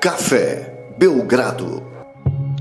Café Belgrado.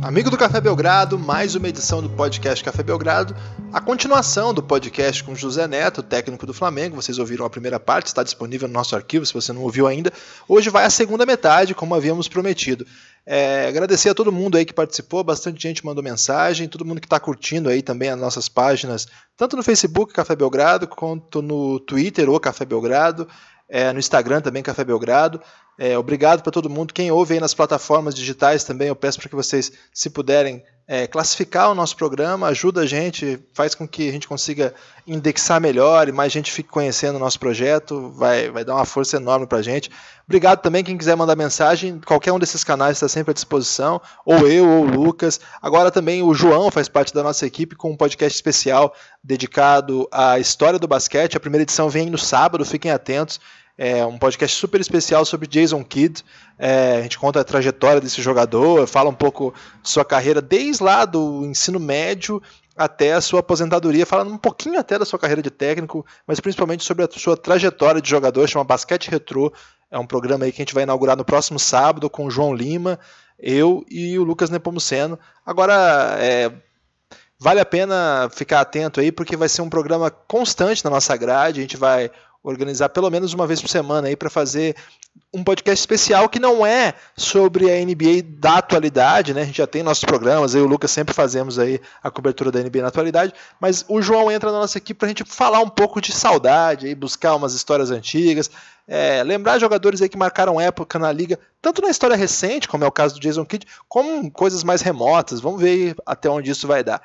Amigo do Café Belgrado, mais uma edição do podcast Café Belgrado, a continuação do podcast com José Neto, técnico do Flamengo. Vocês ouviram a primeira parte, está disponível no nosso arquivo se você não ouviu ainda. Hoje vai a segunda metade, como havíamos prometido. É, agradecer a todo mundo aí que participou, bastante gente mandou mensagem, todo mundo que está curtindo aí também as nossas páginas, tanto no Facebook Café Belgrado, quanto no Twitter ou Café Belgrado, é, no Instagram também Café Belgrado. É, obrigado para todo mundo. Quem ouve aí nas plataformas digitais também, eu peço para que vocês, se puderem, é, classificar o nosso programa, ajuda a gente, faz com que a gente consiga indexar melhor e mais gente fique conhecendo o nosso projeto, vai, vai dar uma força enorme para a gente. Obrigado também quem quiser mandar mensagem, qualquer um desses canais está sempre à disposição, ou eu ou o Lucas. Agora também o João faz parte da nossa equipe com um podcast especial dedicado à história do basquete. A primeira edição vem no sábado, fiquem atentos. É um podcast super especial sobre Jason Kidd. É, a gente conta a trajetória desse jogador, fala um pouco sua carreira desde lá do ensino médio até a sua aposentadoria, falando um pouquinho até da sua carreira de técnico, mas principalmente sobre a sua trajetória de jogador, chama Basquete Retrô. É um programa aí que a gente vai inaugurar no próximo sábado com o João Lima, eu e o Lucas Nepomuceno. Agora, é, vale a pena ficar atento aí, porque vai ser um programa constante na nossa grade. A gente vai organizar pelo menos uma vez por semana aí para fazer um podcast especial que não é sobre a NBA da atualidade, né? A gente já tem nossos programas, eu e o Lucas sempre fazemos aí a cobertura da NBA na atualidade, mas o João entra na nossa equipe para a gente falar um pouco de saudade, aí buscar umas histórias antigas, é, lembrar jogadores aí que marcaram época na liga, tanto na história recente, como é o caso do Jason Kidd, como coisas mais remotas. Vamos ver até onde isso vai dar.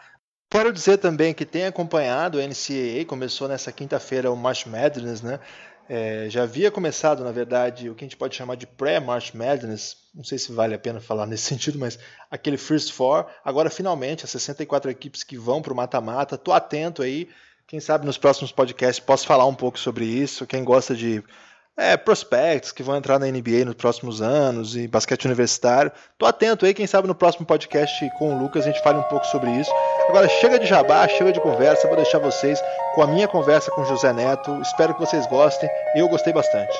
Quero dizer também que tem acompanhado o NCAA, começou nessa quinta-feira o March Madness, né? É, já havia começado, na verdade, o que a gente pode chamar de pré-March Madness, não sei se vale a pena falar nesse sentido, mas aquele First Four. Agora, finalmente, as 64 equipes que vão para o mata-mata. Tô atento aí. Quem sabe nos próximos podcasts posso falar um pouco sobre isso. Quem gosta de é, prospects que vão entrar na NBA nos próximos anos e basquete universitário. Tô atento aí, quem sabe no próximo podcast com o Lucas a gente fale um pouco sobre isso. Agora chega de jabá, chega de conversa, vou deixar vocês com a minha conversa com José Neto. Espero que vocês gostem. Eu gostei bastante.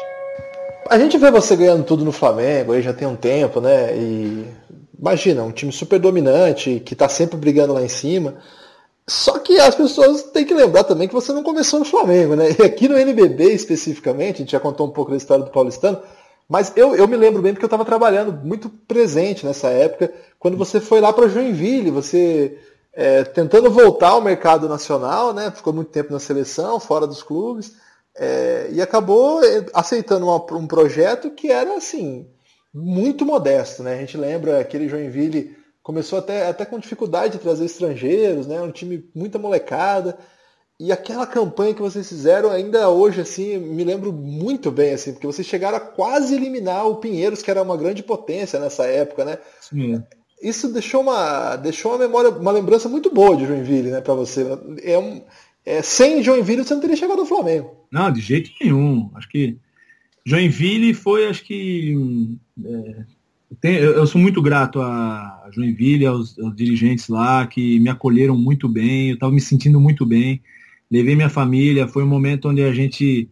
A gente vê você ganhando tudo no Flamengo, aí já tem um tempo, né? E imagina, um time super dominante, que tá sempre brigando lá em cima. Só que as pessoas têm que lembrar também que você não começou no Flamengo, né? E aqui no NBB especificamente, a gente já contou um pouco da história do Paulistano, mas eu, eu me lembro bem porque eu estava trabalhando muito presente nessa época, quando você foi lá para Joinville, você é, tentando voltar ao mercado nacional, né? Ficou muito tempo na seleção, fora dos clubes, é, e acabou aceitando uma, um projeto que era assim muito modesto, né? A gente lembra aquele Joinville começou até, até com dificuldade de trazer estrangeiros, né? Um time muita molecada. E aquela campanha que vocês fizeram ainda hoje, assim, me lembro muito bem, assim, porque vocês chegaram a quase eliminar o Pinheiros, que era uma grande potência nessa época, né? Sim. Isso deixou uma, deixou uma memória, uma lembrança muito boa de Joinville, né, para você. É um, é, sem Joinville você não teria chegado ao Flamengo. Não, de jeito nenhum. Acho que Joinville foi, acho que é, eu sou muito grato a Joinville, aos, aos, dirigentes lá que me acolheram muito bem, eu estava me sentindo muito bem. Levei minha família, foi um momento onde a gente,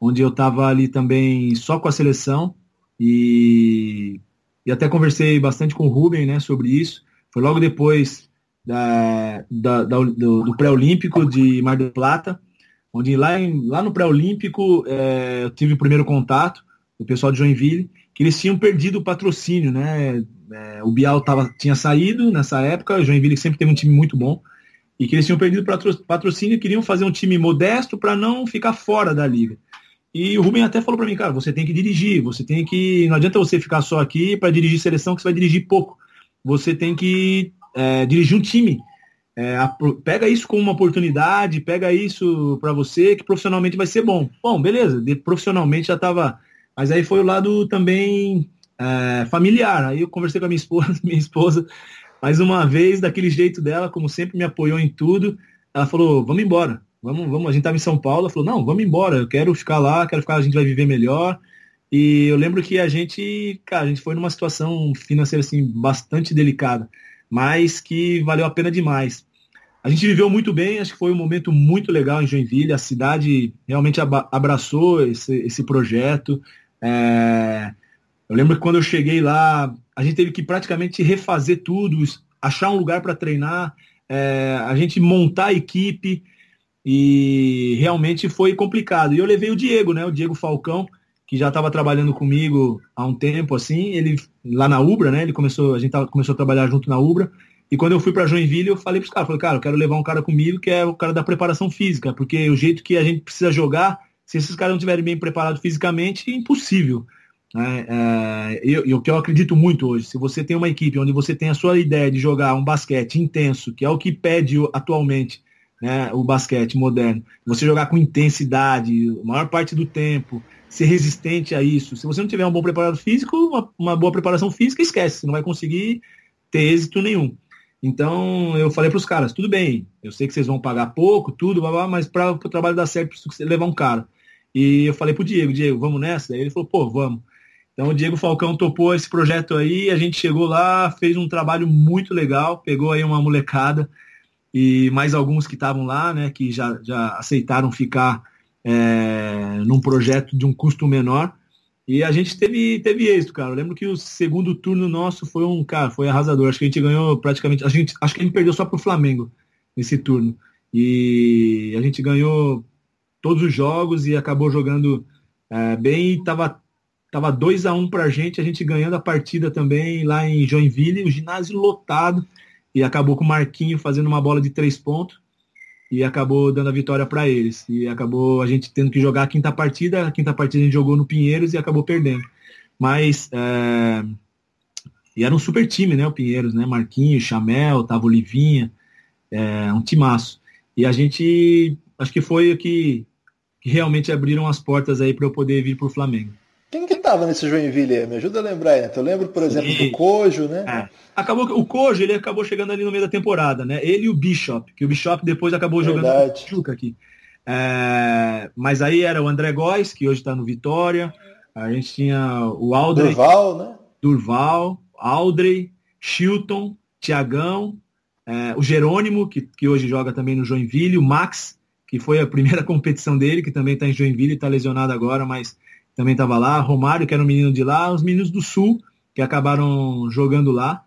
onde eu estava ali também só com a seleção e, e até conversei bastante com o Ruben, né, sobre isso. Foi logo depois da, da, da do, do pré-olímpico de Mar del Plata, onde lá, em, lá no pré-olímpico é, eu tive o primeiro contato, o pessoal de Joinville, que eles tinham perdido o patrocínio, né? É, o Bial tava, tinha saído nessa época, o Joinville sempre teve um time muito bom, e que eles tinham perdido o patrocínio e queriam fazer um time modesto para não ficar fora da liga. E o Rubem até falou para mim, cara, você tem que dirigir, você tem que. Não adianta você ficar só aqui para dirigir seleção, que você vai dirigir pouco. Você tem que é, dirigir um time. É, pega isso como uma oportunidade, pega isso para você, que profissionalmente vai ser bom. Bom, beleza, de, profissionalmente já estava mas aí foi o lado também é, familiar. Aí eu conversei com a minha esposa, minha esposa, mais uma vez, daquele jeito dela, como sempre me apoiou em tudo. Ela falou, vamos embora. Vamos, vamos. A gente estava em São Paulo, falou, não, vamos embora, eu quero ficar lá, quero ficar, a gente vai viver melhor. E eu lembro que a gente, cara, a gente foi numa situação financeira assim bastante delicada, mas que valeu a pena demais. A gente viveu muito bem, acho que foi um momento muito legal em Joinville, a cidade realmente abraçou esse, esse projeto. É, Eu lembro que quando eu cheguei lá, a gente teve que praticamente refazer tudo, achar um lugar para treinar, é, a gente montar a equipe e realmente foi complicado. E eu levei o Diego, né? O Diego Falcão, que já estava trabalhando comigo há um tempo, assim, ele lá na Ubra, né? Ele começou, a gente tava, começou a trabalhar junto na Ubra. E quando eu fui para Joinville, eu falei para os caras, falei, cara, eu quero levar um cara comigo que é o cara da preparação física, porque o jeito que a gente precisa jogar, se esses caras não estiverem bem preparados fisicamente, é impossível. É, é, eu, o que eu acredito muito hoje, se você tem uma equipe onde você tem a sua ideia de jogar um basquete intenso, que é o que pede atualmente né, o basquete moderno, você jogar com intensidade, a maior parte do tempo, ser resistente a isso. Se você não tiver um bom preparado físico, uma, uma boa preparação física, esquece, você não vai conseguir ter êxito nenhum. Então eu falei para os caras, tudo bem, eu sei que vocês vão pagar pouco, tudo, blá, blá, mas para o trabalho dar certo, preciso levar um cara. E eu falei pro Diego, Diego, vamos nessa? Aí ele falou, pô, vamos. Então o Diego Falcão topou esse projeto aí, a gente chegou lá, fez um trabalho muito legal, pegou aí uma molecada e mais alguns que estavam lá, né, que já, já aceitaram ficar é, num projeto de um custo menor. E a gente teve, teve êxito, cara. Eu lembro que o segundo turno nosso foi um, cara, foi arrasador. Acho que a gente ganhou praticamente. A gente, acho que a gente perdeu só pro Flamengo nesse turno. E a gente ganhou todos os jogos e acabou jogando é, bem e tava, tava 2 a 1 um pra gente, a gente ganhando a partida também lá em Joinville, o ginásio lotado, e acabou com o Marquinho fazendo uma bola de três pontos e acabou dando a vitória para eles. E acabou a gente tendo que jogar a quinta partida. A quinta partida a gente jogou no Pinheiros e acabou perdendo. Mas. É... E era um super time, né? O Pinheiros, né? Marquinhos, Chamel, tava Olivinha. É, um timaço. E a gente. Acho que foi o que, que realmente abriram as portas aí para eu poder vir para o Flamengo. Tava nesse Joinville? Me ajuda a lembrar, né? Eu lembro, por exemplo, Sim. do Cojo, né? É. Acabou, o Cojo, ele acabou chegando ali no meio da temporada, né? Ele e o Bishop, que o Bishop depois acabou Verdade. jogando Chuca aqui. É, mas aí era o André Góes, que hoje está no Vitória. A gente tinha o Aldrey. Durval, né? Durval, Aldrey, Chilton, Tiagão, é, o Jerônimo, que, que hoje joga também no Joinville, o Max, que foi a primeira competição dele, que também está em Joinville, está lesionado agora, mas também estava lá, Romário, que era um menino de lá, os meninos do Sul, que acabaram jogando lá,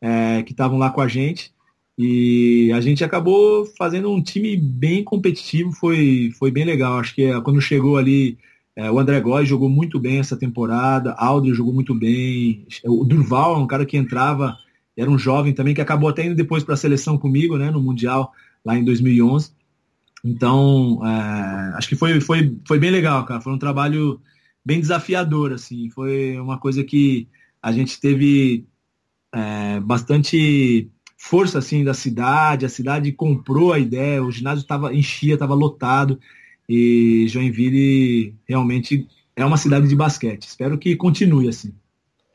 é, que estavam lá com a gente. E a gente acabou fazendo um time bem competitivo, foi, foi bem legal. Acho que é, quando chegou ali, é, o André Góes jogou muito bem essa temporada, Aldri jogou muito bem, o Durval um cara que entrava, era um jovem também, que acabou até indo depois para a seleção comigo, né, no Mundial, lá em 2011. Então, é, acho que foi, foi, foi bem legal, cara. Foi um trabalho bem desafiador, assim. Foi uma coisa que a gente teve é, bastante força assim da cidade, a cidade comprou a ideia, o ginásio estava enchia, estava lotado e Joinville realmente é uma cidade de basquete. Espero que continue assim.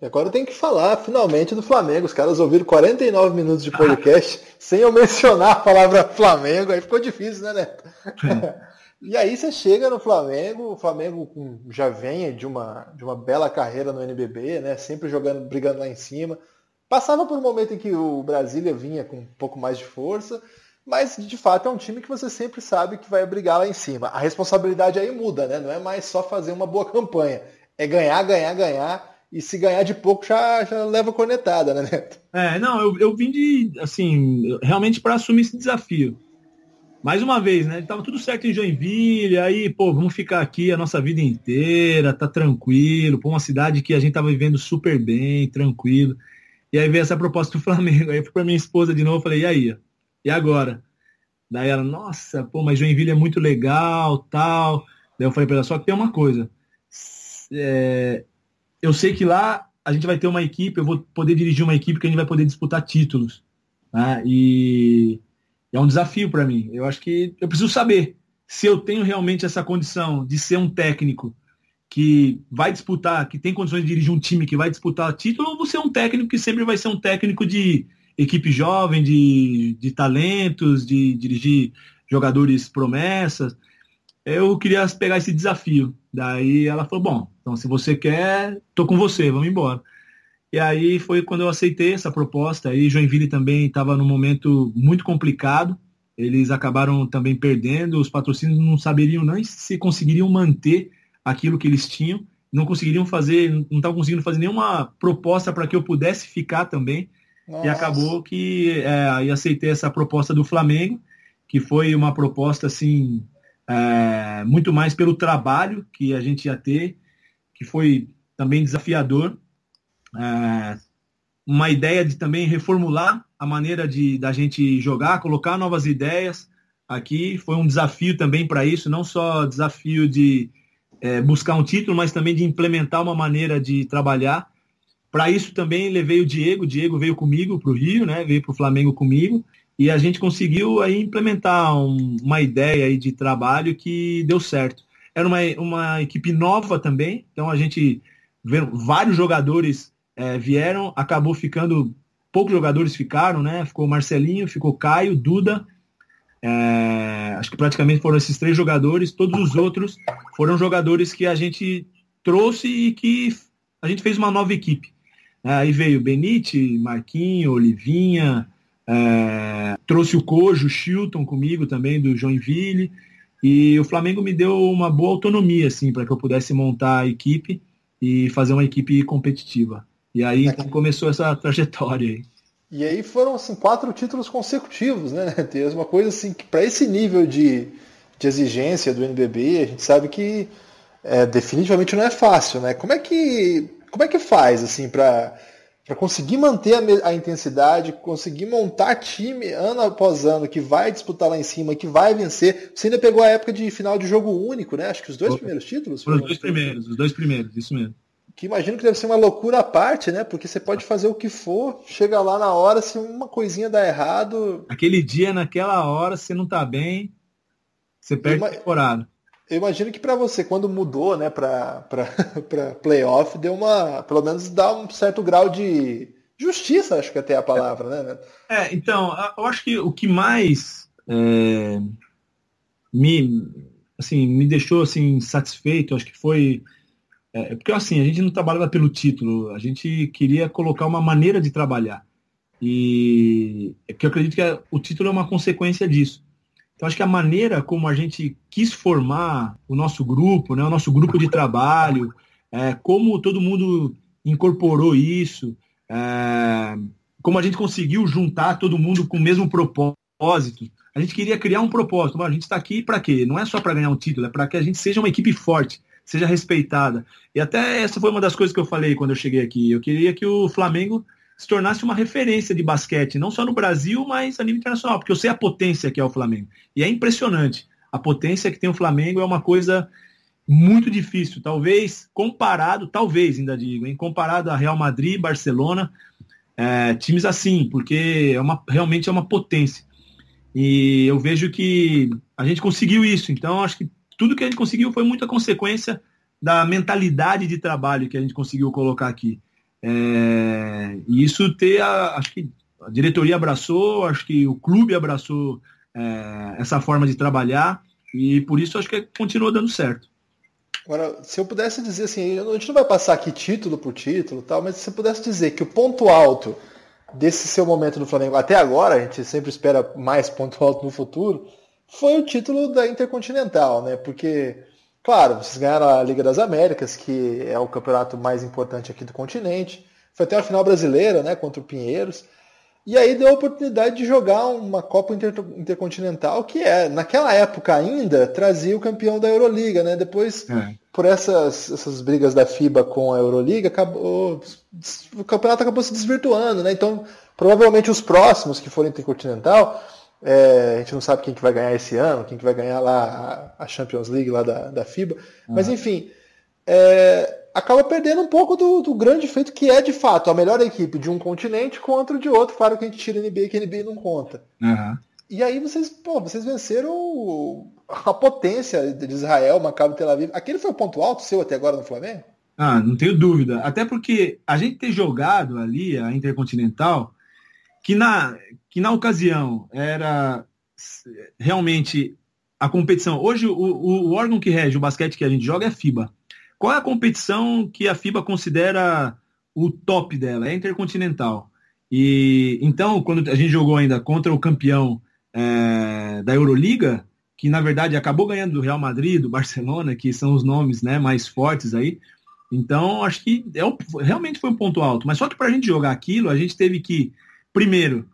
E agora tem que falar finalmente do Flamengo. Os caras ouviram 49 minutos de podcast sem eu mencionar a palavra Flamengo, aí ficou difícil, né, Neto? É. E aí você chega no Flamengo, o Flamengo já vem de uma, de uma bela carreira no NBB, né? Sempre jogando, brigando lá em cima. Passava por um momento em que o Brasília vinha com um pouco mais de força, mas de fato é um time que você sempre sabe que vai brigar lá em cima. A responsabilidade aí muda, né? Não é mais só fazer uma boa campanha, é ganhar, ganhar, ganhar. E se ganhar de pouco já, já leva cornetada, né, Neto? É, não, eu, eu vim de, assim, realmente para assumir esse desafio mais uma vez, né? Tava tudo certo em Joinville, aí, pô, vamos ficar aqui a nossa vida inteira, tá tranquilo, pô, uma cidade que a gente tava vivendo super bem, tranquilo. E aí veio essa proposta do Flamengo. Aí eu fui pra minha esposa de novo, falei, e aí? E agora? Daí ela, nossa, pô, mas Joinville é muito legal, tal. Daí eu falei pra ela, só que tem uma coisa. É, eu sei que lá a gente vai ter uma equipe, eu vou poder dirigir uma equipe que a gente vai poder disputar títulos. Né? E é um desafio para mim. Eu acho que eu preciso saber se eu tenho realmente essa condição de ser um técnico que vai disputar, que tem condições de dirigir um time que vai disputar título, ou você é um técnico que sempre vai ser um técnico de equipe jovem, de, de talentos, de dirigir jogadores promessas. Eu queria pegar esse desafio. Daí ela falou, bom, então se você quer, tô com você, vamos embora. E aí foi quando eu aceitei essa proposta. Aí Joinville também estava num momento muito complicado. Eles acabaram também perdendo. Os patrocínios não saberiam nem se conseguiriam manter aquilo que eles tinham. não conseguiriam fazer, não estavam conseguindo fazer nenhuma proposta para que eu pudesse ficar também. Nossa. E acabou que é, aí aceitei essa proposta do Flamengo, que foi uma proposta assim é, muito mais pelo trabalho que a gente ia ter, que foi também desafiador. É, uma ideia de também reformular a maneira de da gente jogar, colocar novas ideias aqui. Foi um desafio também para isso, não só desafio de é, buscar um título, mas também de implementar uma maneira de trabalhar. Para isso também levei o Diego, o Diego veio comigo para o Rio, né? veio para o Flamengo comigo, e a gente conseguiu aí implementar um, uma ideia aí de trabalho que deu certo. Era uma, uma equipe nova também, então a gente vários jogadores é, vieram, acabou ficando, poucos jogadores ficaram, né? Ficou Marcelinho, ficou Caio, Duda, é, acho que praticamente foram esses três jogadores, todos os outros foram jogadores que a gente trouxe e que a gente fez uma nova equipe. É, aí veio Benite, Marquinho, Olivinha, é, trouxe o Cojo, o Chilton comigo também, do Joinville, e o Flamengo me deu uma boa autonomia, assim, para que eu pudesse montar a equipe e fazer uma equipe competitiva. E aí então, começou essa trajetória aí. E aí foram assim, quatro títulos consecutivos, né? Tem uma coisa assim que para esse nível de, de exigência do NBB, a gente sabe que é, definitivamente não é fácil, né? Como é que como é que faz assim para para conseguir manter a, a, intensidade, conseguir montar time ano após ano que vai disputar lá em cima, que vai vencer. Você ainda pegou a época de final de jogo único, né? Acho que os dois primeiros títulos. Foram os dois primeiros, os dois primeiros, isso mesmo que imagino que deve ser uma loucura à parte, né? Porque você pode fazer o que for, chega lá na hora, se uma coisinha dá errado. Aquele dia, naquela hora, se não tá bem, você perde a temporada. Eu imagino que para você, quando mudou, né, para playoff, deu uma. Pelo menos dá um certo grau de justiça, acho que até é a palavra, né? É, então, eu acho que o que mais é, me, assim, me deixou assim, satisfeito, acho que foi é, porque assim, a gente não trabalhava pelo título, a gente queria colocar uma maneira de trabalhar. E é que eu acredito que o título é uma consequência disso. Então acho que a maneira como a gente quis formar o nosso grupo, né, o nosso grupo de trabalho, é, como todo mundo incorporou isso, é, como a gente conseguiu juntar todo mundo com o mesmo propósito. A gente queria criar um propósito. A gente está aqui para quê? Não é só para ganhar um título, é para que a gente seja uma equipe forte seja respeitada. E até essa foi uma das coisas que eu falei quando eu cheguei aqui. Eu queria que o Flamengo se tornasse uma referência de basquete, não só no Brasil, mas a nível internacional, porque eu sei a potência que é o Flamengo. E é impressionante. A potência que tem o Flamengo é uma coisa muito difícil, talvez comparado, talvez ainda digo, em comparado a Real Madrid, Barcelona, é, times assim, porque é uma, realmente é uma potência. E eu vejo que a gente conseguiu isso, então acho que tudo que a gente conseguiu foi muita consequência da mentalidade de trabalho que a gente conseguiu colocar aqui. É, e isso ter, a, acho que a diretoria abraçou, acho que o clube abraçou é, essa forma de trabalhar e por isso acho que continuou dando certo. Agora, se eu pudesse dizer assim, a gente não vai passar aqui título por título, tal, mas se você pudesse dizer que o ponto alto desse seu momento no Flamengo até agora, a gente sempre espera mais ponto alto no futuro, foi o título da Intercontinental, né? Porque, claro, vocês ganharam a Liga das Américas, que é o campeonato mais importante aqui do continente. Foi até a final brasileira, né? Contra o Pinheiros. E aí deu a oportunidade de jogar uma Copa Inter Intercontinental, que é, naquela época ainda, trazia o campeão da Euroliga, né? Depois, é. por essas, essas brigas da FIBA com a Euroliga, acabou, o campeonato acabou se desvirtuando, né? Então, provavelmente os próximos que forem Intercontinental é, a gente não sabe quem que vai ganhar esse ano, quem que vai ganhar lá a, Champions League lá da, da FIBA. Uhum. Mas enfim, é, acaba perdendo um pouco do, do, grande feito que é de fato a melhor equipe de um continente contra o de outro. Claro que a gente tira a NBA que a NBA não conta. Uhum. E aí vocês, pô, vocês venceram a potência de Israel, Maccabi Tel Aviv. Aquele foi o ponto alto seu até agora no Flamengo? Ah, não tenho dúvida. Até porque a gente ter jogado ali a Intercontinental, que na, que na ocasião era realmente a competição. Hoje, o, o, órgão que rege o basquete que a gente joga é a FIBA. Qual é a competição que a FIBA considera o top dela? É Intercontinental. E então, quando a gente jogou ainda contra o campeão é, da Euroliga, que na verdade acabou ganhando do Real Madrid, do Barcelona, que são os nomes né, mais fortes aí, Então, acho que é, realmente foi um ponto alto. Mas só que para a gente jogar aquilo, a gente teve que, primeiro,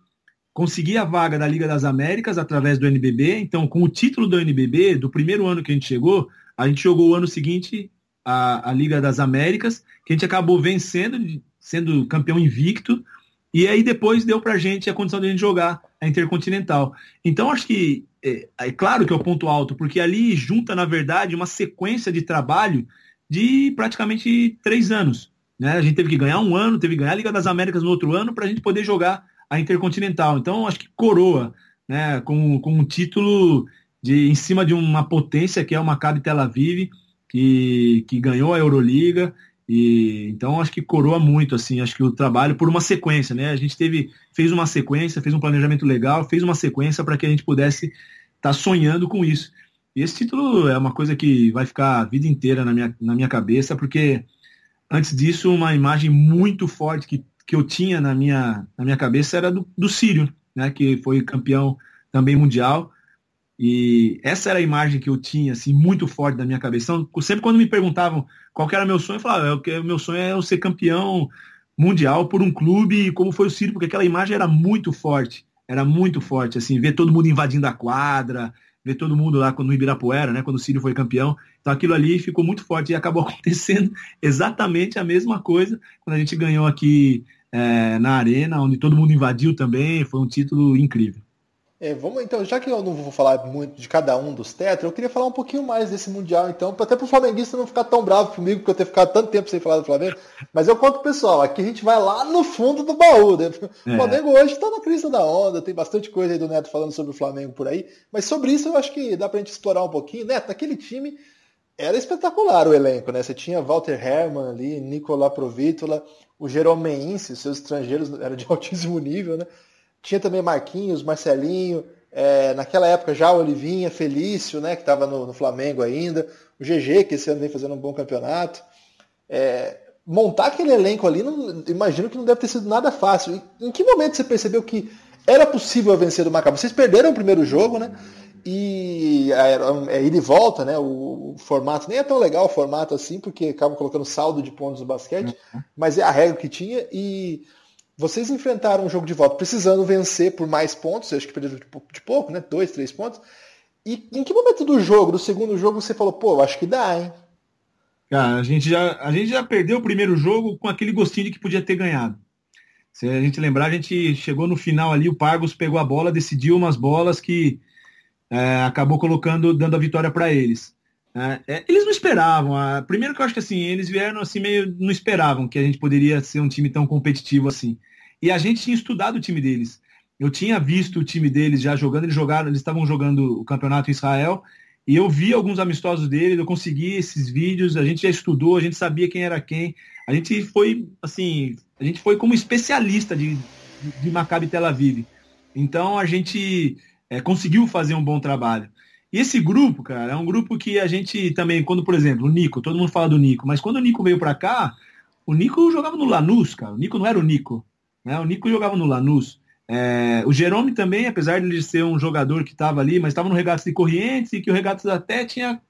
conseguir a vaga da Liga das Américas através do NBB. Então, com o título do NBB, do primeiro ano que a gente chegou, a gente jogou o ano seguinte a, a Liga das Américas, que a gente acabou vencendo, sendo campeão invicto. E aí depois deu para a gente a condição de a gente jogar a Intercontinental. Então, acho que é, é claro que é o ponto alto, porque ali junta, na verdade, uma sequência de trabalho de praticamente três anos. Né? A gente teve que ganhar um ano, teve que ganhar a Liga das Américas no outro ano para a gente poder jogar a Intercontinental. Então, acho que coroa né, com, com um título de, em cima de uma potência que é o Maccabi Tel Aviv, que, que ganhou a Euroliga. E, então, acho que coroa muito, assim, acho que o trabalho por uma sequência, né? A gente teve, fez uma sequência, fez um planejamento legal, fez uma sequência para que a gente pudesse estar tá sonhando com isso. E esse título é uma coisa que vai ficar a vida inteira na minha, na minha cabeça, porque antes disso, uma imagem muito forte que, que eu tinha na minha, na minha cabeça era do, do Sírio, né, que foi campeão também mundial. E essa era a imagem que eu tinha, assim, muito forte da minha cabeça. Então, sempre quando me perguntavam qual era meu sonho, eu falava, o meu sonho é eu ser campeão mundial por um clube como foi o Sírio, porque aquela imagem era muito forte. Era muito forte, assim, ver todo mundo invadindo a quadra, ver todo mundo lá no Ibirapuera, né, quando o Círio foi campeão. Então aquilo ali ficou muito forte e acabou acontecendo exatamente a mesma coisa quando a gente ganhou aqui é, na Arena, onde todo mundo invadiu também. Foi um título incrível. É, vamos então, já que eu não vou falar muito de cada um dos tetra, eu queria falar um pouquinho mais desse Mundial, então, até para o flamenguista não ficar tão bravo comigo, porque eu ter ficado tanto tempo sem falar do Flamengo. Mas eu conto pro pessoal, aqui a gente vai lá no fundo do baú. Né? O é. Flamengo hoje está na crise da onda, tem bastante coisa aí do Neto falando sobre o Flamengo por aí. Mas sobre isso eu acho que dá pra gente explorar um pouquinho. Neto, naquele time era espetacular o elenco, né? Você tinha Walter Hermann ali, Nicola Provítola, o Jerome seus estrangeiros eram de altíssimo nível, né? Tinha também Marquinhos, Marcelinho, é, naquela época já o Olivinha, Felício, né, que estava no, no, Flamengo ainda, o GG, que esse ano vem fazendo um bom campeonato. É, montar aquele elenco ali, não, imagino que não deve ter sido nada fácil. Em que momento você percebeu que era possível vencer do Maccabi? Vocês perderam o primeiro jogo, né? E é, é ida e volta, né? O, o, formato nem é tão legal o formato assim, porque acabam colocando saldo de pontos no basquete, uhum. mas é a regra que tinha. E vocês enfrentaram um jogo de volta precisando vencer por mais pontos, acho que perderam de pouco, né? Dois, três pontos. E em que momento do jogo, do segundo jogo, você falou, pô, acho que dá, hein? Cara, a gente, já, a gente já perdeu o primeiro jogo com aquele gostinho de que podia ter ganhado. Se a gente lembrar, a gente chegou no final ali, o Pargos pegou a bola, decidiu umas bolas que é, acabou colocando, dando a vitória para eles. É, é, eles não esperavam. A, primeiro que eu acho que assim, eles vieram assim meio. não esperavam que a gente poderia ser um time tão competitivo assim. E a gente tinha estudado o time deles. Eu tinha visto o time deles já jogando, eles jogaram, eles estavam jogando o campeonato em Israel, e eu vi alguns amistosos deles, eu consegui esses vídeos, a gente já estudou, a gente sabia quem era quem. A gente foi, assim, a gente foi como especialista de, de Maccabi Tel Aviv. Então a gente é, conseguiu fazer um bom trabalho. E esse grupo, cara, é um grupo que a gente também, quando, por exemplo, o Nico, todo mundo fala do Nico, mas quando o Nico veio para cá, o Nico jogava no Lanús, cara. O Nico não era o Nico. Né? O Nico jogava no Lanús. É, o Jerome também, apesar de ele ser um jogador que estava ali, mas estava no Regatas de Corrientes e que o Regatas até tinha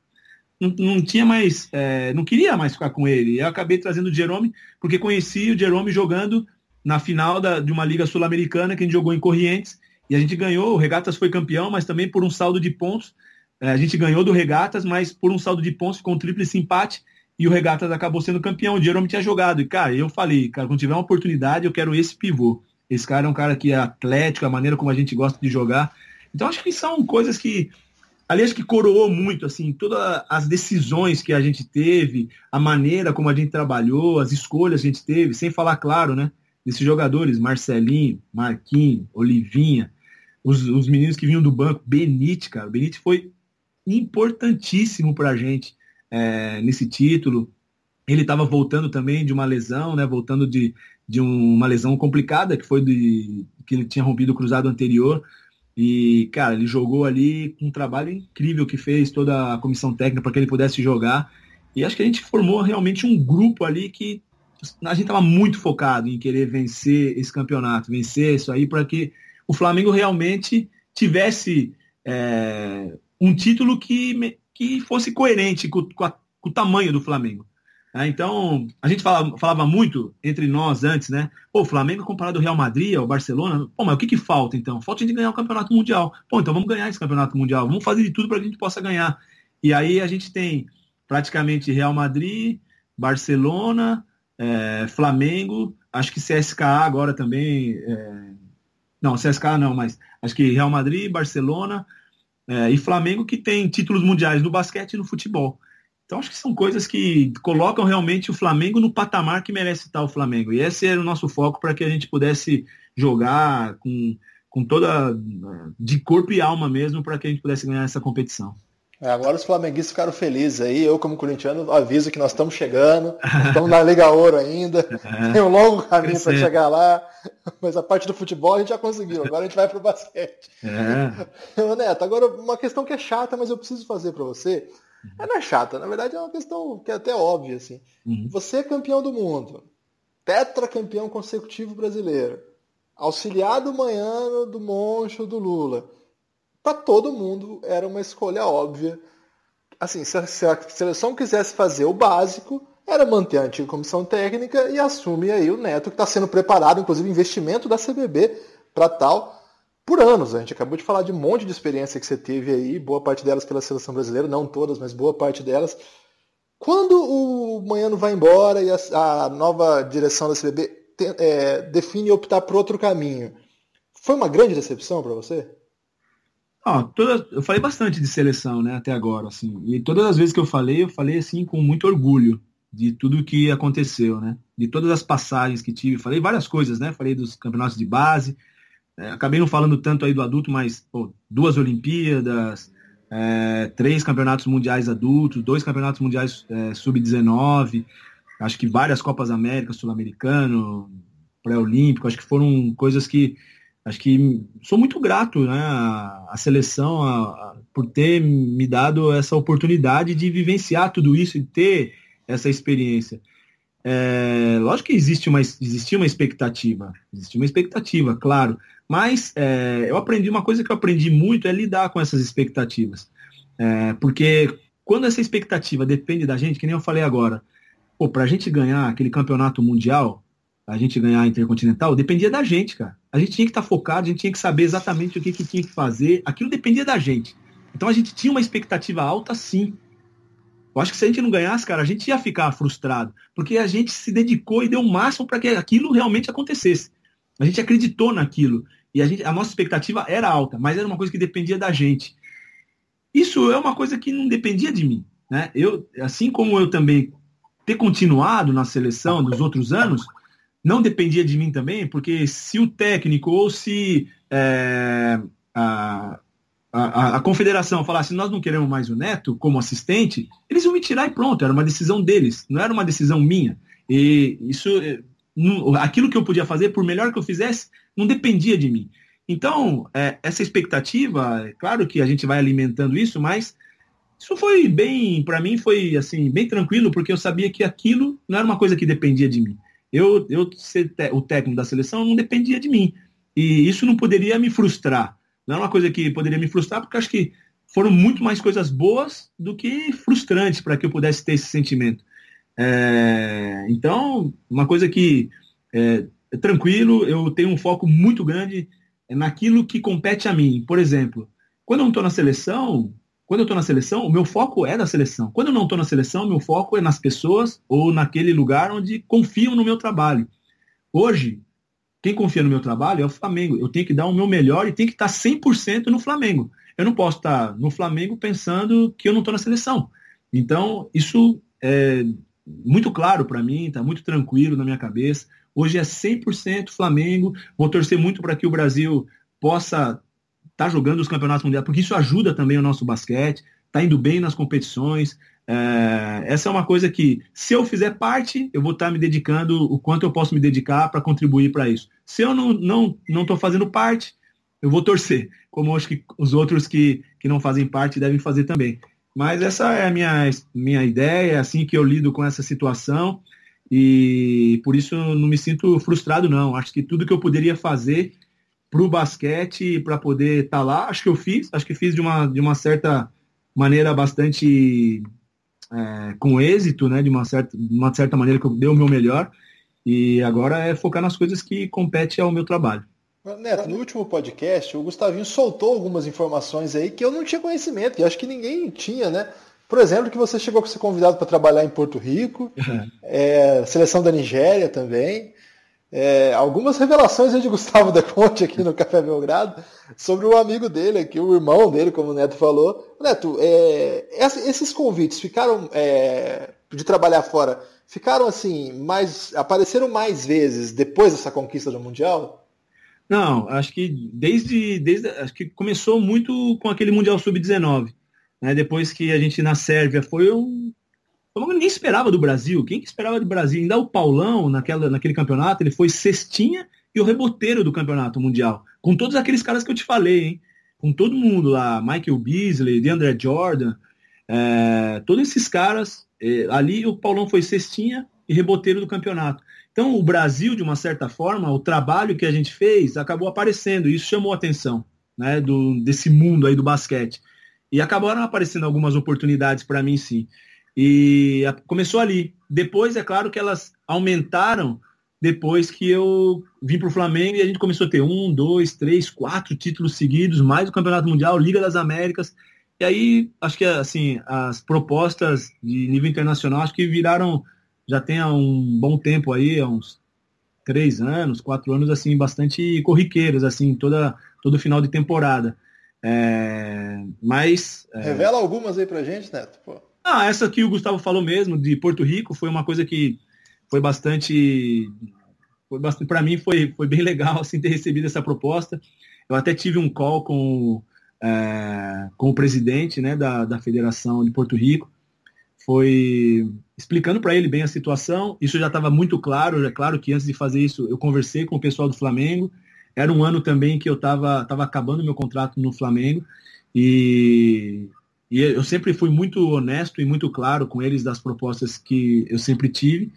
não, não tinha mais, é, não queria mais ficar com ele. Eu acabei trazendo o Jerome porque conheci o Jerome jogando na final da, de uma liga sul-americana que a gente jogou em Corrientes e a gente ganhou. O Regatas foi campeão, mas também por um saldo de pontos a gente ganhou do Regatas, mas por um saldo de pontos ficou um tríplice empate e o Regatas acabou sendo campeão. O Jerome tinha jogado. E, cara, eu falei, cara, quando tiver uma oportunidade, eu quero esse pivô. Esse cara é um cara que é atlético, a maneira como a gente gosta de jogar. Então, acho que são coisas que. Ali acho que coroou muito, assim, todas as decisões que a gente teve, a maneira como a gente trabalhou, as escolhas que a gente teve, sem falar, claro, né? Desses jogadores, Marcelinho, Marquinhos, Olivinha, os, os meninos que vinham do banco, Benite, cara. Benite foi importantíssimo para a gente é, nesse título. Ele estava voltando também de uma lesão, né? Voltando de, de um, uma lesão complicada que foi de que ele tinha rompido o cruzado anterior. E, cara, ele jogou ali com um trabalho incrível que fez toda a comissão técnica para que ele pudesse jogar. E acho que a gente formou realmente um grupo ali que a gente estava muito focado em querer vencer esse campeonato, vencer isso aí, para que o Flamengo realmente tivesse é, um título que, que fosse coerente com, com, a, com, o tamanho do Flamengo. É, então, a gente falava, falava, muito entre nós antes, né? Pô, o Flamengo comparado ao Real Madrid, ao Barcelona, pô, mas o que, que falta então? Falta a gente ganhar o campeonato mundial. Pô, então vamos ganhar esse campeonato mundial, vamos fazer de tudo para que a gente possa ganhar. E aí a gente tem praticamente Real Madrid, Barcelona, é, Flamengo, acho que CSKA agora também. É... Não, CSKA não, mas acho que Real Madrid, Barcelona é, e Flamengo que tem títulos mundiais no basquete e no futebol. Então acho que são coisas que colocam realmente o Flamengo no patamar que merece estar o Flamengo. E esse era o nosso foco para que a gente pudesse jogar com, com toda de corpo e alma mesmo para que a gente pudesse ganhar essa competição. É, agora os flamenguistas ficaram felizes aí. Eu, como corintiano, aviso que nós estamos chegando. Estamos na Liga Ouro ainda. É, Tem um longo caminho para chegar lá. Mas a parte do futebol a gente já conseguiu. Agora a gente vai para o basquete. É. Neto, agora uma questão que é chata, mas eu preciso fazer para você. É, não é chata, na verdade é uma questão que é até óbvia. Assim. Uhum. Você é campeão do mundo, tetracampeão consecutivo brasileiro, auxiliado manhã do Moncho do Lula. Para todo mundo era uma escolha óbvia. Assim, se a, se a seleção quisesse fazer o básico, era manter a antiga comissão técnica e assume aí o Neto, que está sendo preparado, inclusive investimento da CBB para tal por anos. A gente acabou de falar de um monte de experiência que você teve aí, boa parte delas pela seleção brasileira, não todas, mas boa parte delas. Quando o Manhano vai embora e a, a nova direção da CBB te, é, define optar por outro caminho, foi uma grande decepção para você? Ah, toda, eu falei bastante de seleção, né, até agora, assim. E todas as vezes que eu falei, eu falei assim com muito orgulho de tudo que aconteceu, né? De todas as passagens que tive. Falei várias coisas, né? Falei dos campeonatos de base, é, acabei não falando tanto aí do adulto, mas pô, duas Olimpíadas, é, três campeonatos mundiais adultos, dois campeonatos mundiais é, sub-19, acho que várias Copas América, Sul-Americano, pré-olímpico, acho que foram coisas que acho que sou muito grato né, à, seleção a, a, por ter me dado essa oportunidade de vivenciar tudo isso e ter essa experiência. É, lógico que existe uma, existia uma expectativa, existia uma expectativa, claro, mas é, eu aprendi uma coisa que eu aprendi muito é lidar com essas expectativas. É, porque quando essa expectativa depende da gente, que nem eu falei agora, pô, pra gente ganhar aquele campeonato mundial, a gente ganhar a Intercontinental, dependia da gente, cara. A gente tinha que estar tá focado, a gente tinha que saber exatamente o que, que tinha que fazer. Aquilo dependia da gente. Então a gente tinha uma expectativa alta, sim. Eu acho que se a gente não ganhasse, cara, a gente ia ficar frustrado, porque a gente se dedicou e deu o máximo para que aquilo realmente acontecesse. A gente acreditou naquilo. E a, gente, a nossa expectativa era alta, mas era uma coisa que dependia da gente. Isso é uma coisa que não dependia de mim. Né? Eu, assim como eu também ter continuado na seleção dos outros anos, não dependia de mim também, porque se o técnico ou se é, a, a, a, confederação falasse nós não queremos mais o Neto como assistente, eles iam me tirar e pronto, era uma decisão deles, não era uma decisão minha. E isso aquilo que eu podia fazer, por melhor que eu fizesse, não dependia de mim. Então, é, essa expectativa, é claro que a gente vai alimentando isso, mas isso foi bem, para mim foi assim, bem tranquilo, porque eu sabia que aquilo não era uma coisa que dependia de mim. Eu, eu ser o técnico da seleção não dependia de mim. E isso não poderia me frustrar. Não é uma coisa que poderia me frustrar, porque acho que foram muito mais coisas boas do que frustrantes para que eu pudesse ter esse sentimento. É, então, uma coisa que é, é, tranquilo, eu tenho um foco muito grande naquilo que compete a mim. Por exemplo, quando eu não estou na seleção, quando eu estou na seleção, o meu foco é da seleção. Quando eu não estou na seleção, meu foco é nas pessoas ou naquele lugar onde confiam no meu trabalho. Hoje, quem confia no meu trabalho é o Flamengo. Eu tenho que dar o meu melhor e tenho que estar 100% no Flamengo. Eu não posso estar no Flamengo pensando que eu não estou na seleção. Então, isso é, muito claro para mim, está muito tranquilo na minha cabeça. Hoje é 100% Flamengo. Vou torcer muito para que o Brasil possa estar tá jogando os campeonatos mundiais, porque isso ajuda também o nosso basquete, está indo bem nas competições. É, essa é uma coisa que, se eu fizer parte, eu vou estar tá me dedicando o quanto eu posso me dedicar para contribuir para isso. Se eu não estou não, não fazendo parte, eu vou torcer, como acho que os outros que, que não fazem parte devem fazer também. Mas essa é a minha, minha ideia, é assim que eu lido com essa situação e por isso não me sinto frustrado, não. Acho que tudo que eu poderia fazer para o basquete, para poder estar tá lá, acho que eu fiz, acho que fiz de uma, de uma certa maneira bastante é, com êxito, né, de uma certa, de uma certa maneira que eu dei o meu melhor, e agora é focar nas coisas que competem ao meu trabalho. Neto, no último podcast, o Gustavinho soltou algumas informações aí que eu não tinha conhecimento, e acho que ninguém tinha, né? Por exemplo, que você chegou a ser convidado para trabalhar em Porto Rico, é, seleção da Nigéria também. É, algumas revelações de Gustavo da Conte aqui no Café Belgrado sobre o amigo dele aqui, o irmão dele, como o Neto falou. Neto, é, esses convites ficaram é, de trabalhar fora, ficaram assim, mais. apareceram mais vezes depois dessa conquista do Mundial? Não, acho que desde, desde acho que começou muito com aquele Mundial Sub-19. Né? Depois que a gente na Sérvia foi um. Eu nem esperava do Brasil. Quem que esperava do Brasil? Ainda o Paulão, naquela, naquele campeonato, ele foi cestinha e o reboteiro do campeonato mundial. Com todos aqueles caras que eu te falei, hein? Com todo mundo lá, Michael Beasley, DeAndre Jordan, é, todos esses caras. É, ali o Paulão foi cestinha e reboteiro do campeonato. Então, o Brasil, de uma certa forma, o trabalho que a gente fez acabou aparecendo, e isso chamou a atenção né, do, desse mundo aí do basquete. E acabaram aparecendo algumas oportunidades para mim, sim. E a, começou ali. Depois, é claro que elas aumentaram depois que eu vim para o Flamengo e a gente começou a ter um, dois, três, quatro títulos seguidos, mais o Campeonato Mundial, Liga das Américas. E aí, acho que assim, as propostas de nível internacional acho que viraram já tem há um bom tempo aí, há uns três anos, quatro anos, assim, bastante corriqueiras, assim, toda, todo final de temporada. É, mas. É... Revela algumas aí pra gente, Neto. Pô. Ah, essa que o Gustavo falou mesmo, de Porto Rico, foi uma coisa que foi bastante. Foi bastante para mim foi, foi bem legal assim, ter recebido essa proposta. Eu até tive um call com, é, com o presidente né, da, da Federação de Porto Rico foi explicando para ele bem a situação. Isso já estava muito claro. É claro que antes de fazer isso, eu conversei com o pessoal do Flamengo. Era um ano também que eu estava tava acabando meu contrato no Flamengo. E, e eu sempre fui muito honesto e muito claro com eles das propostas que eu sempre tive.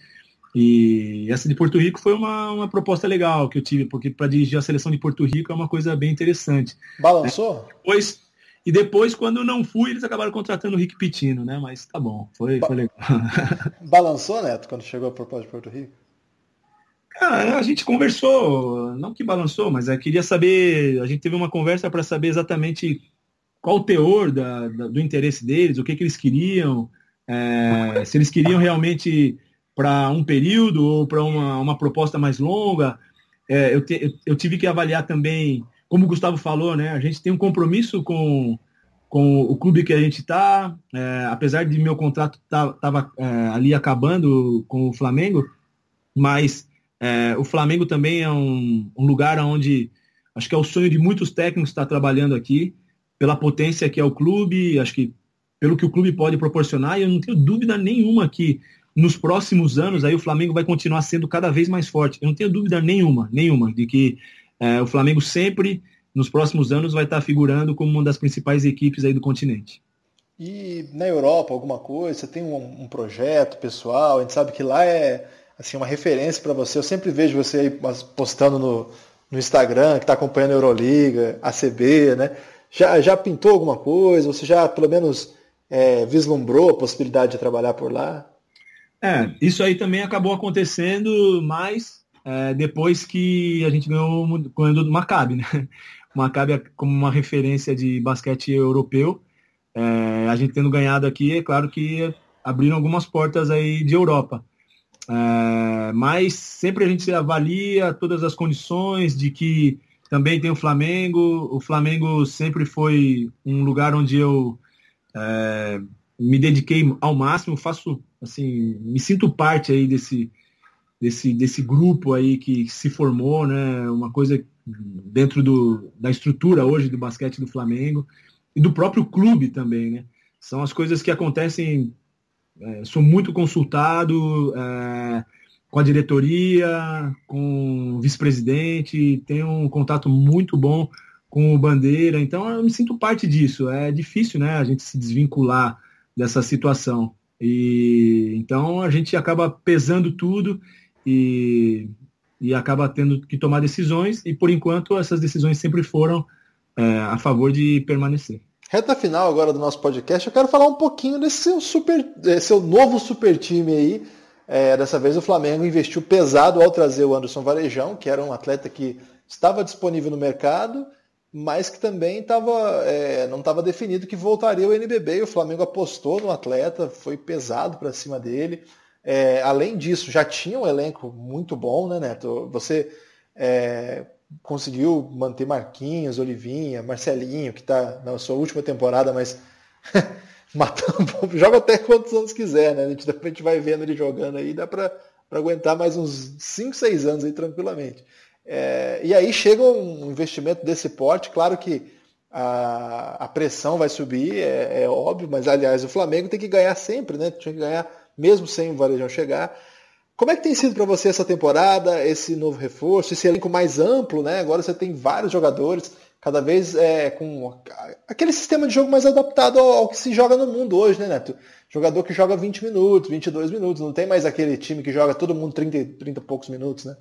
E essa de Porto Rico foi uma, uma proposta legal que eu tive, porque para dirigir a seleção de Porto Rico é uma coisa bem interessante. Balançou? É, depois, e depois, quando não fui, eles acabaram contratando o Rick Pitino, né? Mas tá bom, foi, foi legal. Balançou, Neto, quando chegou a proposta de Porto Rico? Cara, a gente conversou, não que balançou, mas eu é, queria saber, a gente teve uma conversa para saber exatamente qual o teor da, da, do interesse deles, o que, que eles queriam, é, se eles queriam realmente para um período ou para uma, uma proposta mais longa. É, eu, te, eu tive que avaliar também como o Gustavo falou, né, a gente tem um compromisso com, com o clube que a gente está, é, apesar de meu contrato estava tá, é, ali acabando com o Flamengo, mas é, o Flamengo também é um, um, lugar onde acho que é o sonho de muitos técnicos estar trabalhando aqui, pela potência que é o clube, acho que pelo que o clube pode proporcionar, e eu não tenho dúvida nenhuma que nos próximos anos aí o Flamengo vai continuar sendo cada vez mais forte. Eu não tenho dúvida nenhuma, nenhuma, de que é, o Flamengo sempre, nos próximos anos, vai estar figurando como uma das principais equipes aí do continente. E na Europa, alguma coisa? Você tem um, um projeto pessoal? A gente sabe que lá é assim uma referência para você. Eu sempre vejo você aí postando no, no Instagram, que está acompanhando a Euroliga, a CB, né? Já, já pintou alguma coisa? Você já, pelo menos, é, vislumbrou a possibilidade de trabalhar por lá? É, isso aí também acabou acontecendo mais é, depois que a gente ganhou o do Maccabi, né? O Maccabi é como uma referência de basquete europeu. É, a gente tendo ganhado aqui, é claro que abriram algumas portas aí de Europa. É, mas sempre a gente avalia todas as condições de que também tem o Flamengo. O Flamengo sempre foi um lugar onde eu é, me dediquei ao máximo, faço assim, me sinto parte aí desse, desse, desse grupo aí que se formou, né? Uma coisa dentro do, da estrutura hoje do basquete do Flamengo e do próprio clube também, né? São as coisas que acontecem. É, sou muito consultado é, com a diretoria, com o vice-presidente, tenho um contato muito bom com o Bandeira, então eu me sinto parte disso. É difícil, né? A gente se desvincular dessa situação. E então a gente acaba pesando tudo e, e acaba tendo que tomar decisões, e por enquanto essas decisões sempre foram é, a favor de permanecer. Reta final agora do nosso podcast, eu quero falar um pouquinho desse seu, super, seu novo super time aí. É, dessa vez o Flamengo investiu pesado ao trazer o Anderson Varejão, que era um atleta que estava disponível no mercado, mas que também tava, é, não estava definido que voltaria ao NBB. E o Flamengo apostou no atleta, foi pesado para cima dele. É, além disso, já tinha um elenco muito bom, né, Neto? Você é, conseguiu manter Marquinhos, Olivinha, Marcelinho, que está na sua última temporada, mas matando, joga até quantos anos quiser, né? A gente, a gente vai vendo ele jogando aí, dá para aguentar mais uns 5, 6 anos aí tranquilamente. É, e aí chega um investimento desse porte, claro que a, a pressão vai subir, é, é, óbvio, mas aliás, o Flamengo tem que ganhar sempre, né? Tinha que ganhar mesmo sem o Varejão chegar. Como é que tem sido para você essa temporada, esse novo reforço, esse elenco mais amplo, né? Agora você tem vários jogadores, cada vez é, com aquele sistema de jogo mais adaptado ao, que se joga no mundo hoje, né, Neto? Jogador que joga 20 minutos, 22 minutos, não tem mais aquele time que joga todo mundo 30, 30 e poucos minutos, né?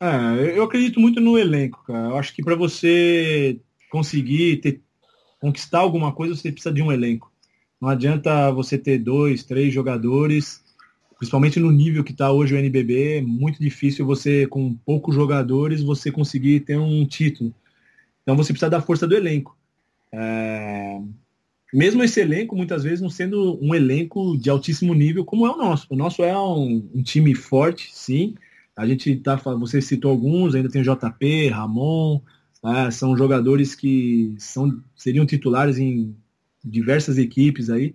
É, eu acredito muito no elenco, cara. Eu acho que para você conseguir ter, conquistar alguma coisa, você precisa de um elenco. Não adianta você ter dois, três jogadores principalmente no nível que está hoje o NBB, é muito difícil você, com poucos jogadores, você conseguir ter um título. Então você precisa da força do elenco. É... Mesmo esse elenco, muitas vezes, não sendo um elenco de altíssimo nível, como é o nosso. O nosso é um, um time forte, sim. A gente tá, você citou alguns, ainda tem o JP, Ramon, é, são jogadores que são, seriam titulares em diversas equipes aí.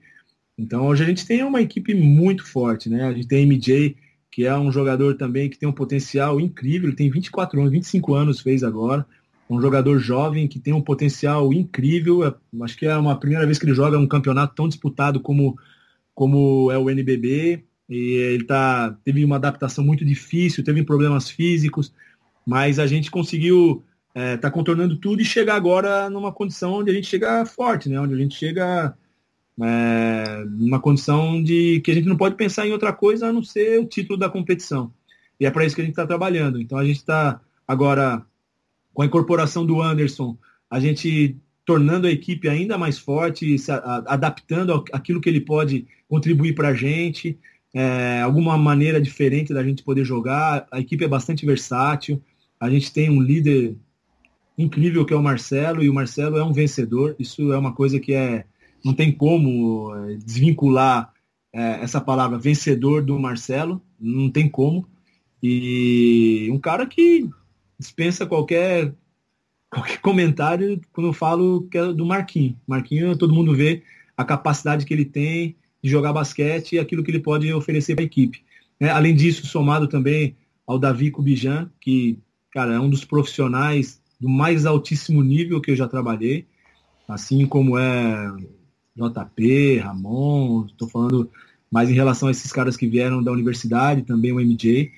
Então hoje a gente tem uma equipe muito forte, né? A gente tem MJ, que é um jogador também que tem um potencial incrível, ele tem 24 anos, 25 anos fez agora. Um jogador jovem que tem um potencial incrível. É, acho que é uma primeira vez que ele joga um campeonato tão disputado como, como é o NBB. E ele tá, teve uma adaptação muito difícil, teve problemas físicos, mas a gente conseguiu é, tá contornando tudo e chegar agora numa condição onde a gente chega forte, né? Onde a gente chega é, uma condição de que a gente não pode pensar em outra coisa a não ser o título da competição. E é para isso que a gente está trabalhando. Então a gente está agora com a incorporação do Anderson, a gente tornando a equipe ainda mais forte, adaptando aquilo que ele pode contribuir para a gente, é, alguma maneira diferente da gente poder jogar. A equipe é bastante versátil. A gente tem um líder incrível que é o Marcelo, e o Marcelo é um vencedor. Isso é uma coisa que é não tem como eh, desvincular é, essa palavra vencedor do Marcelo, não tem como. E um cara que dispensa qualquer, qualquer comentário quando eu falo que é do Marquinho. Marquinho, todo mundo vê a capacidade que ele tem de jogar basquete e aquilo que ele pode oferecer para a equipe. É, além disso, somado também ao Davi Kubijan, que, cara, é um dos profissionais do mais altíssimo nível que eu já trabalhei, assim como é JP, Ramon, estou falando mais em relação a esses caras que vieram da universidade, também o MJ.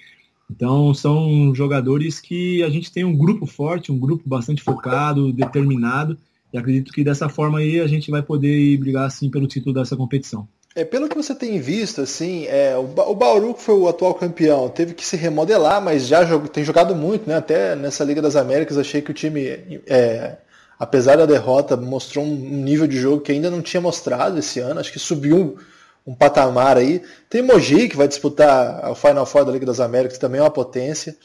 Então são jogadores que a gente tem um grupo forte, um grupo bastante focado, determinado, e acredito que dessa forma aí a gente vai poder brigar assim pelo título dessa competição. É, pelo que você tem visto, assim, é, o, ba o Bauru, que foi o atual campeão, teve que se remodelar, mas já jog tem jogado muito, né? Até nessa Liga das Américas achei que o time é, apesar da derrota, mostrou um nível de jogo que ainda não tinha mostrado esse ano. Acho que subiu um, patamar aí. Tem Mogi, que vai disputar o Final Four da Liga das Américas, também é uma potência.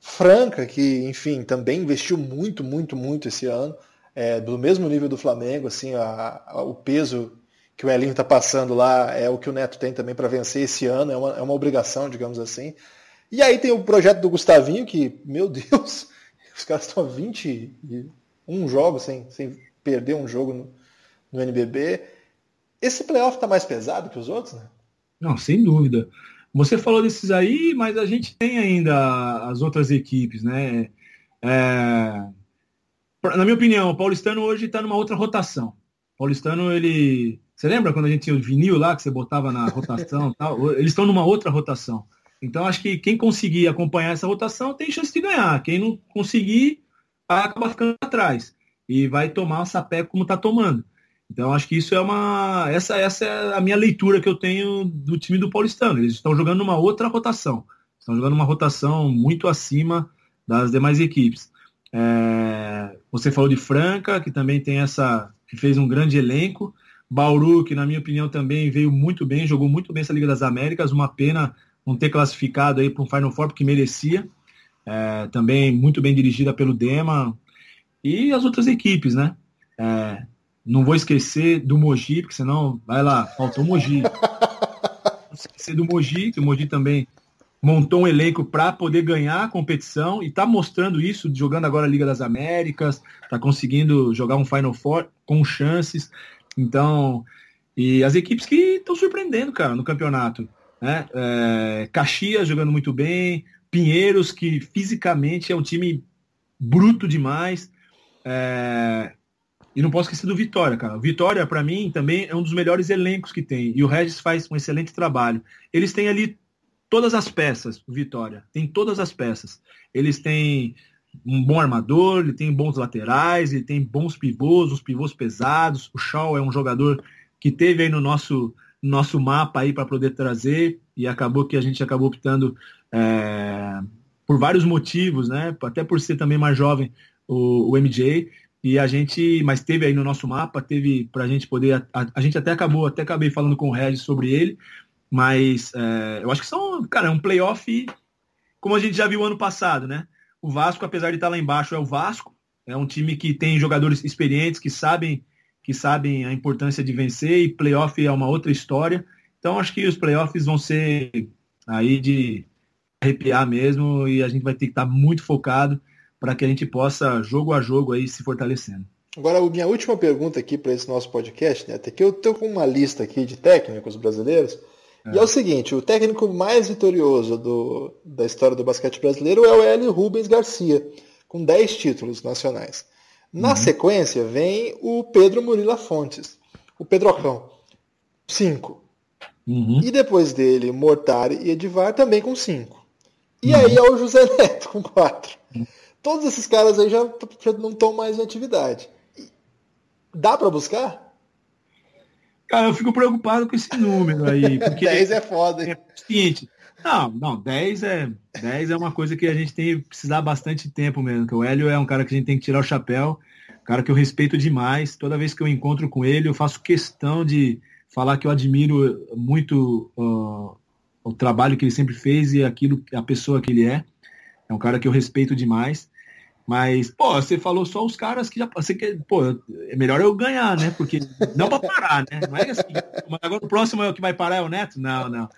Franca, que, enfim, também investiu muito, muito, muito esse ano. É, do mesmo nível do Flamengo, assim, a, a, o peso que o Elinho está passando lá é o que o Neto tem também para vencer esse ano, é uma, é uma obrigação, digamos assim. E aí tem o projeto do Gustavinho, que, meu Deus, os caras estão a 20, um jogo sem, sem perder um jogo no, no NBB. Esse playoff está mais pesado que os outros, né? Não, sem dúvida. Você falou desses aí, mas a gente tem ainda as outras equipes, né? É... Na minha opinião, o Paulistano hoje está numa outra rotação. O Paulistano, ele. Você lembra quando a gente tinha o vinil lá que você botava na rotação tal? Eles estão numa outra rotação. Então acho que quem conseguir acompanhar essa rotação tem chance de ganhar. Quem não conseguir, acaba ficando atrás e vai tomar o sapé como está tomando. Então acho que isso é uma. Essa, essa é a minha leitura que eu tenho do time do Paulistano. Eles estão jogando uma outra rotação. Estão jogando uma rotação muito acima das demais equipes. É... Você falou de Franca, que também tem essa que fez um grande elenco. Bauru, que na minha opinião também veio muito bem, jogou muito bem essa Liga das Américas. Uma pena não ter classificado aí para um Final Four, porque merecia. É, também muito bem dirigida pelo Dema. E as outras equipes, né? É, não vou esquecer do Mogi, porque senão, vai lá, faltou o Mogi. Não esquecer do Mogi, que o Mogi também montou um elenco para poder ganhar a competição e está mostrando isso, jogando agora a Liga das Américas, está conseguindo jogar um Final Four com chances. Então, e as equipes que estão surpreendendo, cara, no campeonato. Né? É, Caxias jogando muito bem, Pinheiros, que fisicamente é um time bruto demais. É, e não posso esquecer do Vitória, cara. O Vitória, para mim, também é um dos melhores elencos que tem. E o Regis faz um excelente trabalho. Eles têm ali todas as peças, o Vitória. Tem todas as peças. Eles têm um bom armador, ele tem bons laterais, ele tem bons pivôs, os pivôs pesados. O Shaw é um jogador que teve aí no nosso, nosso mapa aí para poder trazer e acabou que a gente acabou optando é, por vários motivos, né? Até por ser também mais jovem o, o MJ. E a gente, mas teve aí no nosso mapa, teve para a gente poder. A, a, gente até acabou, até acabei falando com o Regis sobre ele, mas é, eu acho que são, cara, é um playoff como a gente já viu ano passado, né? O Vasco, apesar de estar lá embaixo, é o Vasco, é um time que tem jogadores experientes que sabem que sabem a importância de vencer e playoff é uma outra história. Então acho que os playoffs vão ser aí de arrepiar mesmo e a gente vai ter que estar muito focado para que a gente possa, jogo a jogo, aí se fortalecendo. Agora, minha última pergunta aqui para esse nosso podcast, né? Até que eu estou com uma lista aqui de técnicos brasileiros. É. E é o seguinte, o técnico mais vitorioso do, da história do basquete brasileiro é o Hélio Rubens Garcia, com 10 títulos nacionais. Na uhum. sequência vem o Pedro Murila Fontes, o Pedrocão, 5. Uhum. E depois dele, Mortari e Edivar também com 5. E uhum. aí é o José Neto com 4. Todos esses caras aí já, já não estão mais em atividade. Dá para buscar? Cara, eu fico preocupado com esse número aí. Porque 10 é foda, hein? É o seguinte, não, não, 10 é, 10 é uma coisa que a gente tem que precisar bastante tempo mesmo. Que o Hélio é um cara que a gente tem que tirar o chapéu, um cara que eu respeito demais. Toda vez que eu encontro com ele, eu faço questão de falar que eu admiro muito uh, o trabalho que ele sempre fez e aquilo, a pessoa que ele é. É um cara que eu respeito demais. Mas, pô, você falou só os caras que já. Você quer, pô, é melhor eu ganhar, né? Porque não para parar, né? Não é assim. Mas agora o próximo é o que vai parar é o Neto? Não, não.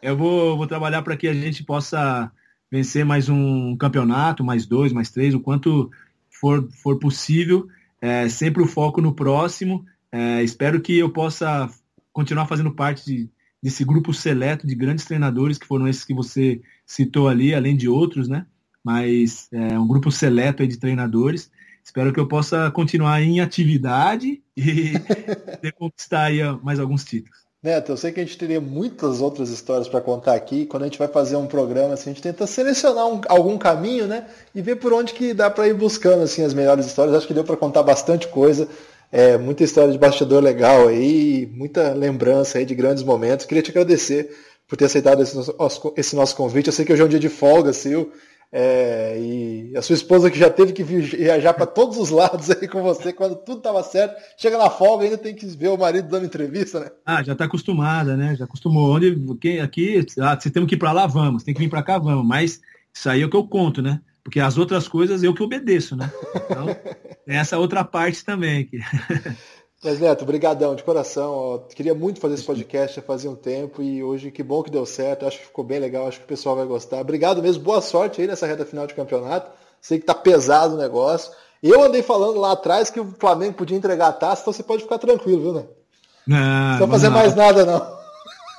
Eu vou, vou trabalhar para que a gente possa vencer mais um campeonato, mais dois, mais três, o quanto for, for possível. É, sempre o foco no próximo. É, espero que eu possa continuar fazendo parte de, desse grupo seleto de grandes treinadores que foram esses que você citou ali, além de outros, né? Mas é um grupo seleto de treinadores. Espero que eu possa continuar em atividade e conquistar mais alguns títulos. Neto, eu sei que a gente teria muitas outras histórias para contar aqui. Quando a gente vai fazer um programa, assim, a gente tenta selecionar um, algum caminho, né? E ver por onde que dá para ir buscando assim as melhores histórias. Acho que deu para contar bastante coisa. É, muita história de bastidor legal aí, muita lembrança aí de grandes momentos. Queria te agradecer por ter aceitado esse nosso, esse nosso convite. Eu sei que hoje é um dia de folga, seu. É, e a sua esposa que já teve que viajar para todos os lados aí com você quando tudo estava certo, chega na folga ainda tem que ver o marido dando entrevista, né? Ah, já está acostumada, né? Já acostumou. Onde quem, aqui, ah, se temos que ir para lá, vamos. Tem que vir para cá, vamos. Mas isso aí é o que eu conto, né? Porque as outras coisas eu que obedeço, né? Então, essa outra parte também. Aqui. Mas Neto, brigadão de coração. Ó, queria muito fazer esse podcast já fazia um tempo e hoje que bom que deu certo. Acho que ficou bem legal, acho que o pessoal vai gostar. Obrigado mesmo, boa sorte aí nessa reta final de campeonato. Sei que tá pesado o negócio. Eu andei falando lá atrás que o Flamengo podia entregar a taça, então você pode ficar tranquilo, viu, né? Não, não fazer não. mais nada, não.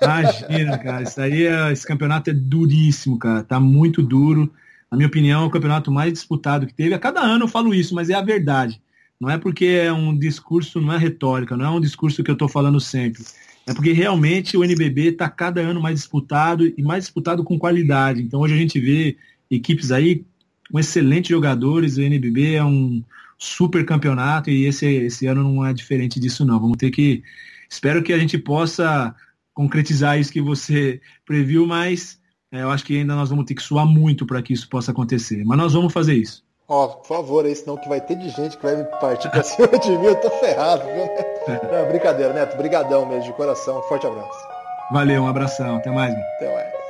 Imagina, cara. Isso aí é, esse campeonato é duríssimo, cara. Tá muito duro. Na minha opinião, é o campeonato mais disputado que teve. A cada ano eu falo isso, mas é a verdade. Não é porque é um discurso, não é retórica, não é um discurso que eu estou falando sempre. É porque realmente o NBB está cada ano mais disputado e mais disputado com qualidade. Então hoje a gente vê equipes aí com excelentes jogadores. O NBB é um super campeonato e esse, esse ano não é diferente disso não. Vamos ter que espero que a gente possa concretizar isso que você previu, mas é, eu acho que ainda nós vamos ter que suar muito para que isso possa acontecer. Mas nós vamos fazer isso. Ó, por favor, aí, senão que vai ter de gente que vai me partir pra cima de mim, eu tô ferrado, viu? Não, brincadeira, Neto. Brigadão mesmo, de coração. Forte abraço. Valeu, um abração. Até mais. Até mais.